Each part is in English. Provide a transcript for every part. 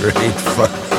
Great fun.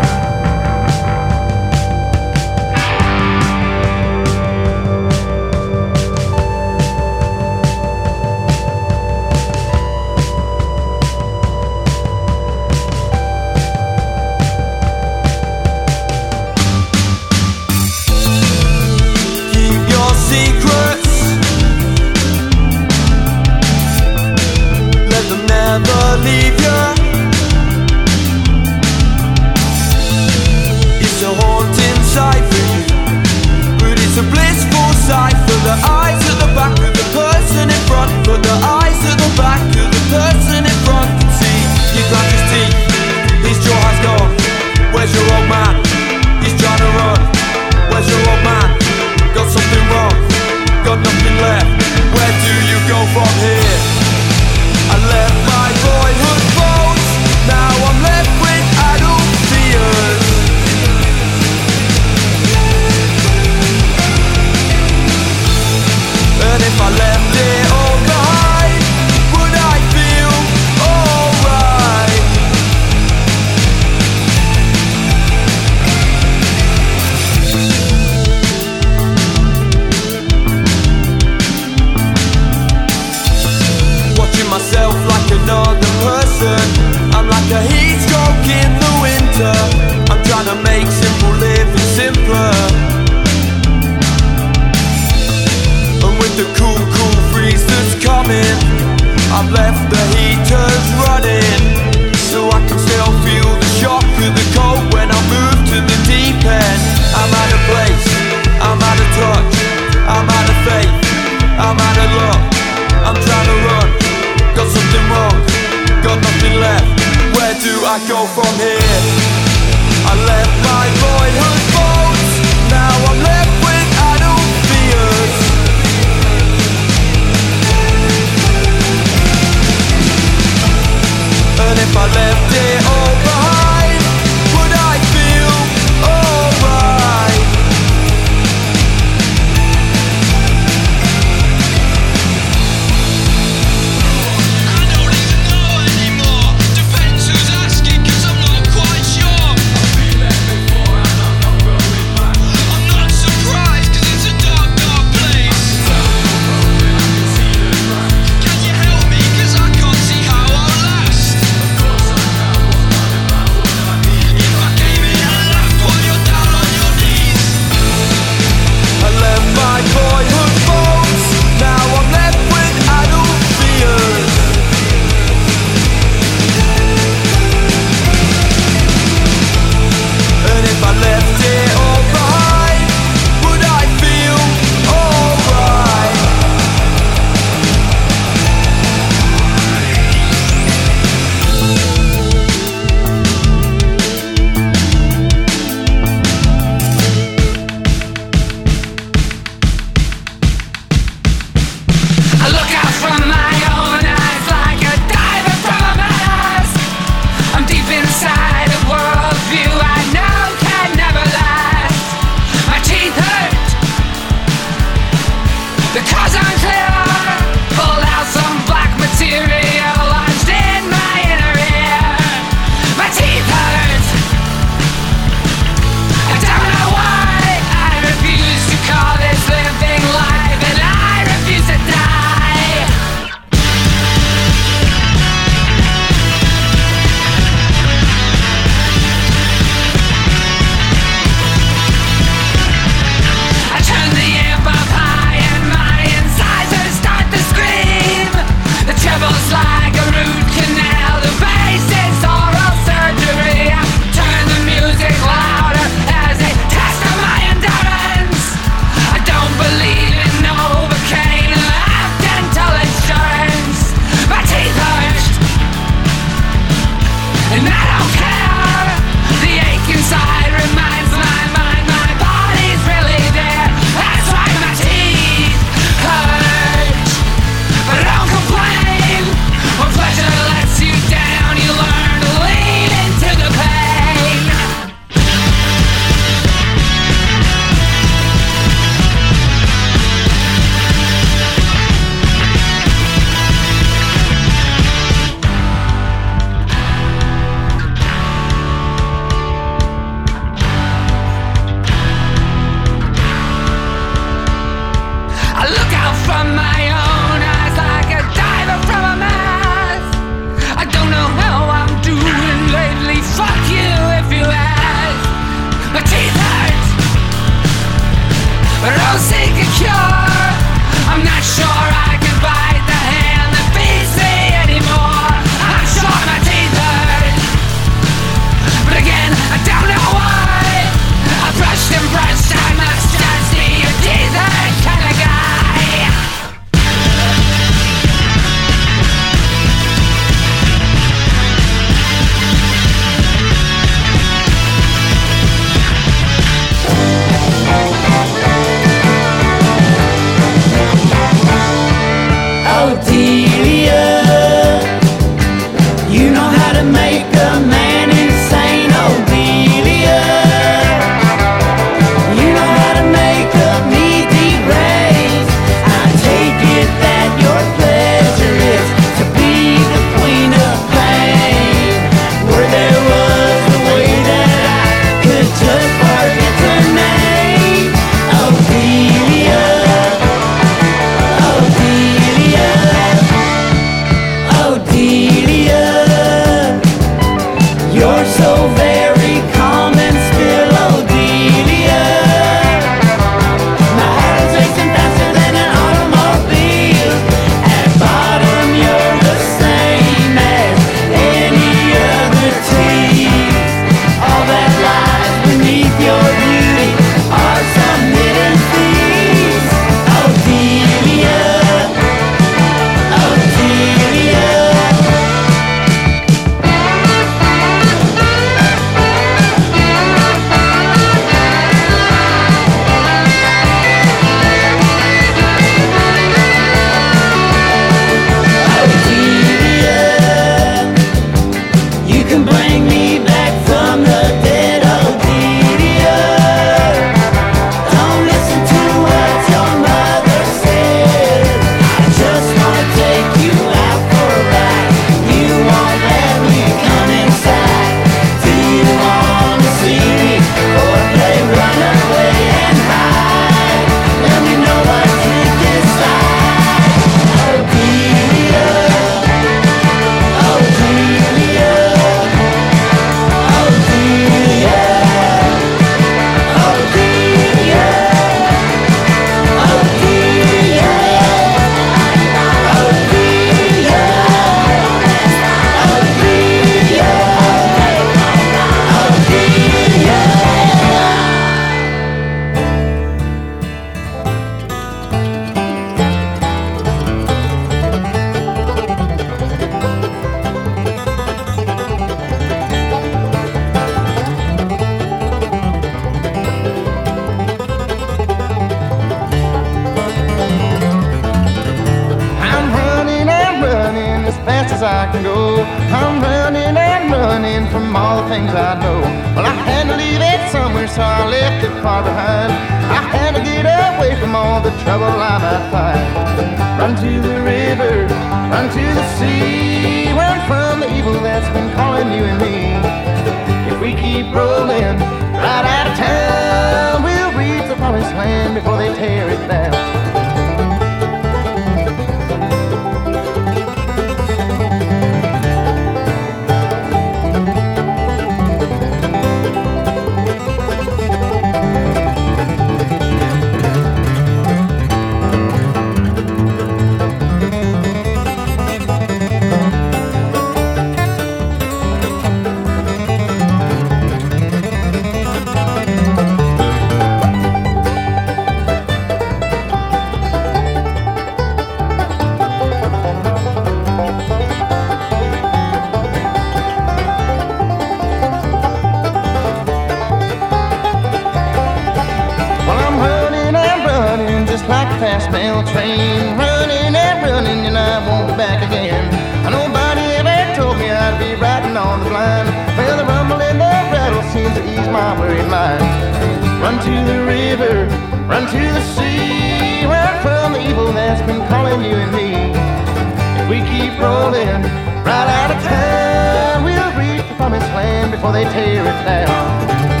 They tear it down.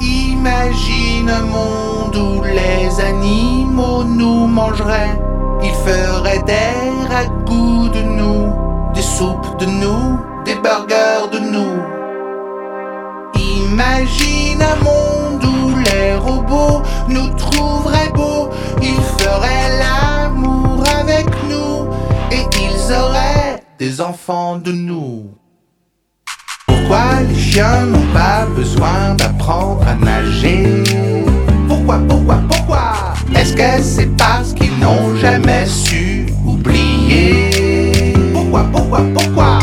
Imagine un monde où les animaux nous mangeraient. Ils feraient des ragoûts de nous, des soupes de nous, des burgers de nous. Imagine un monde où les robots nous trouveraient beaux. Ils feraient l'amour avec nous et ils auraient des enfants de nous. Pourquoi n'ont pas besoin d'apprendre à nager. Pourquoi, pourquoi, pourquoi? Est-ce que c'est parce qu'ils n'ont jamais su oublier? Pourquoi, pourquoi, pourquoi?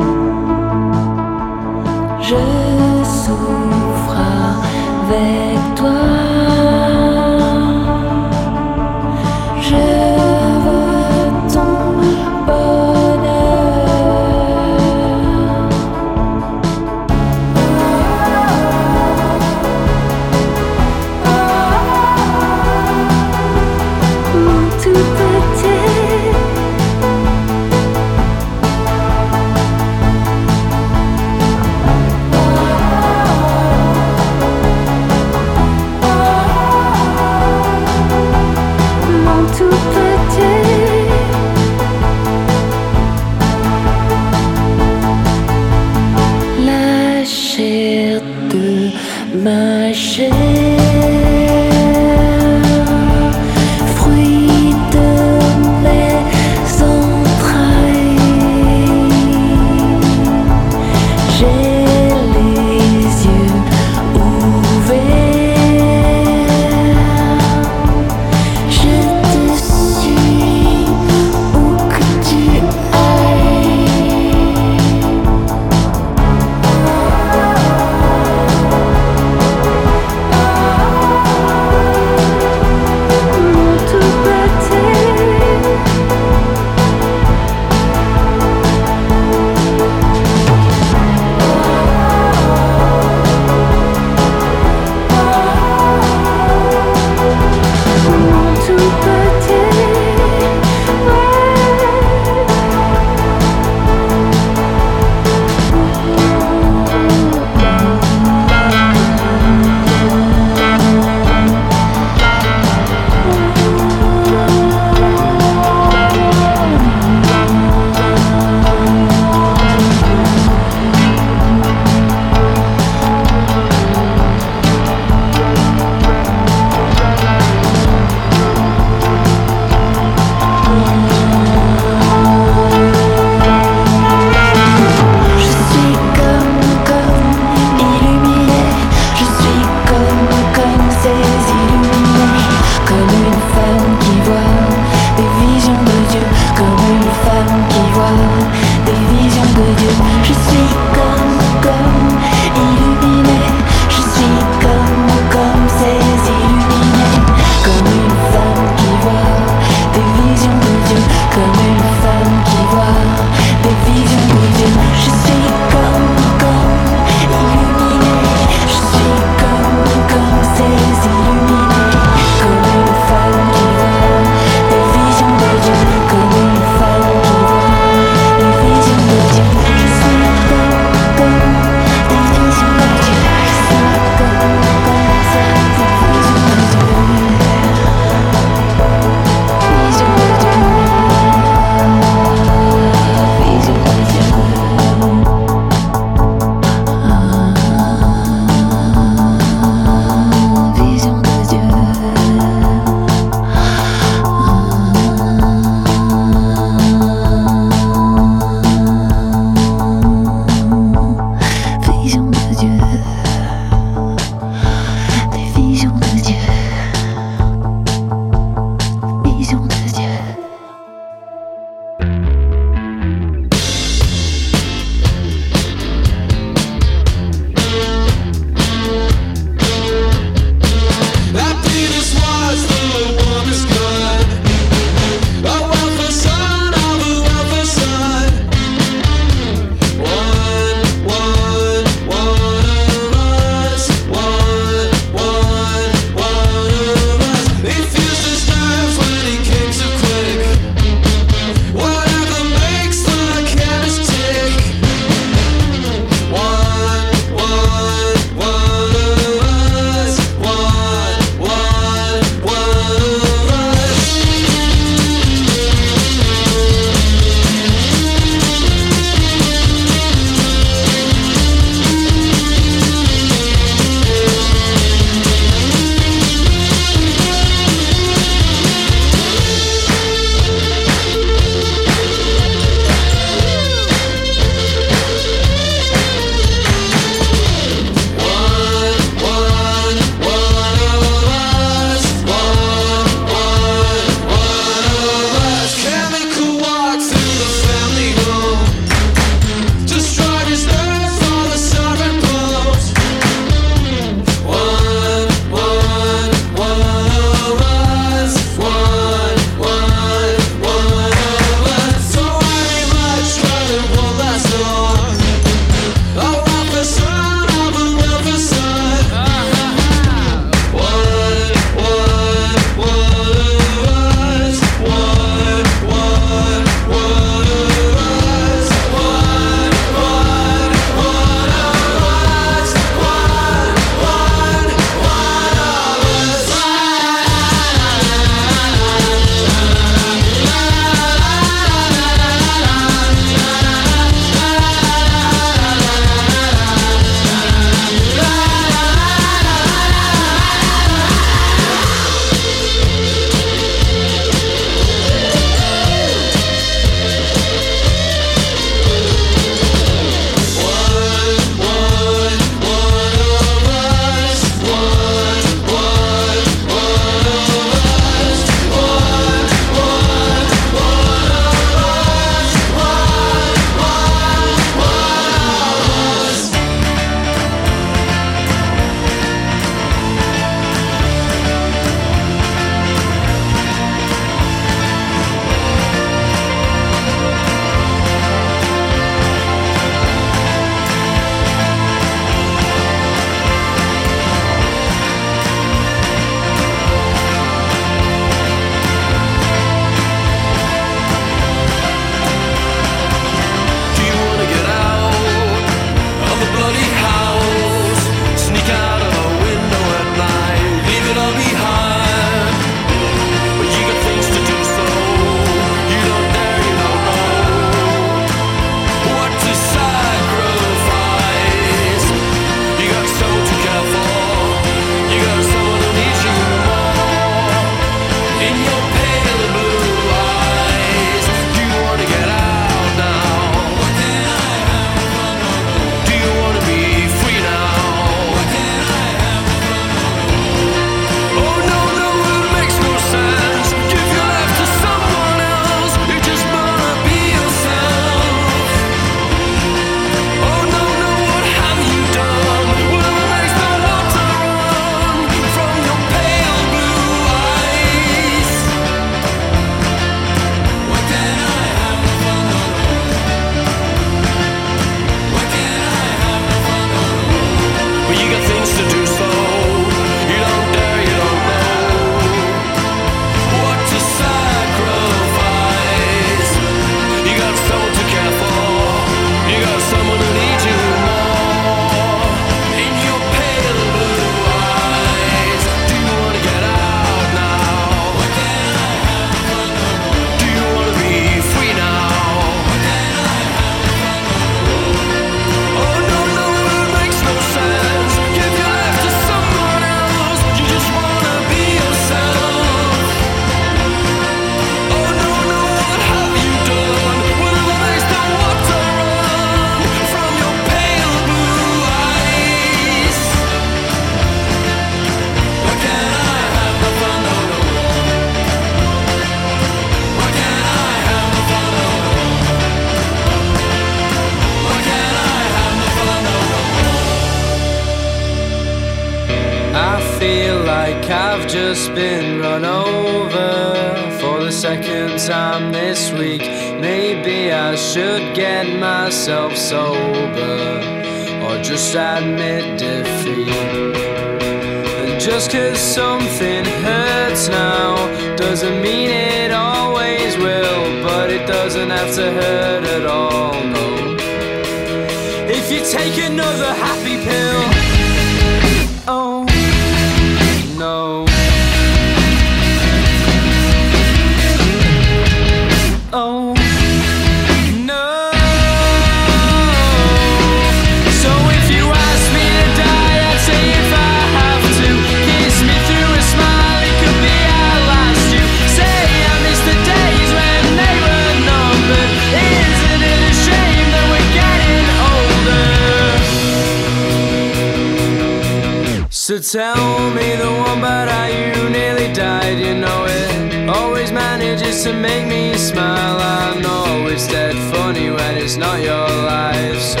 So tell me the one but I you nearly died, you know it always manages to make me smile. I know it's dead funny when it's not your life, so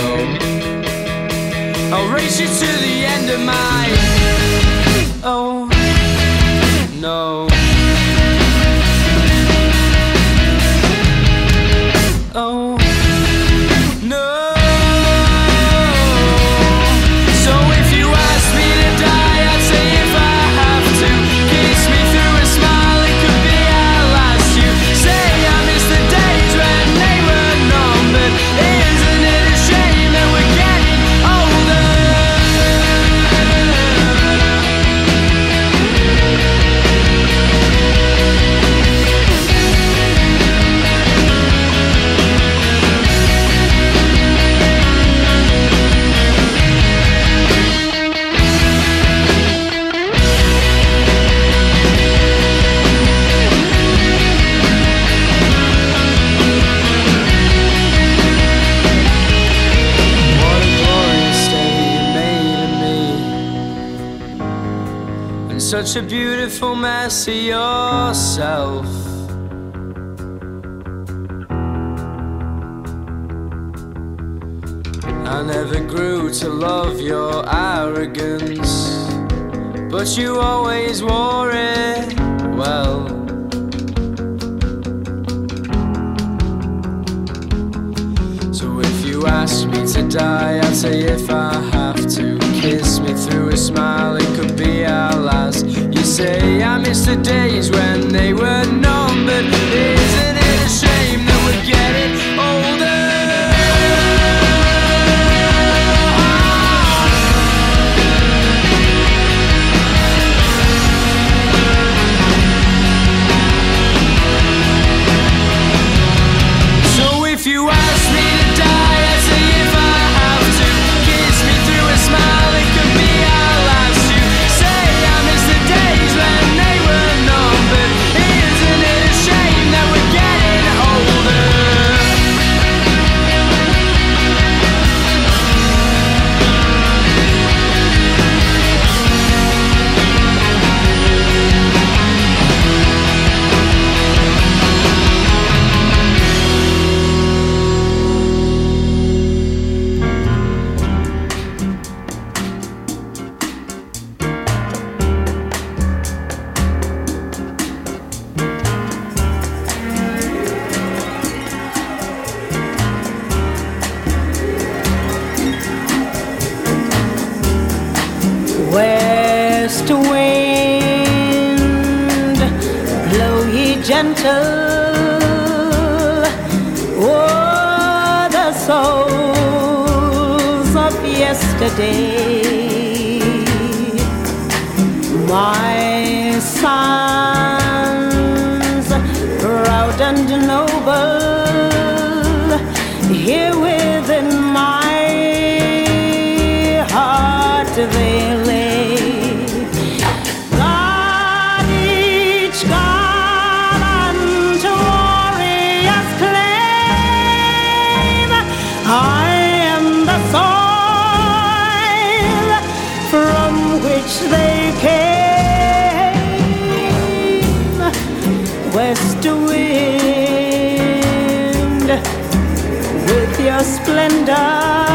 I'll race you to such a beautiful mess of yourself. I never grew to love your arrogance, but you always wore it well. So if you ask me to die, I'll say if I have to through a smile, it could be our last. You say, I miss the days when they were known, but isn't it a shame that we're getting? against the wind with your splendor.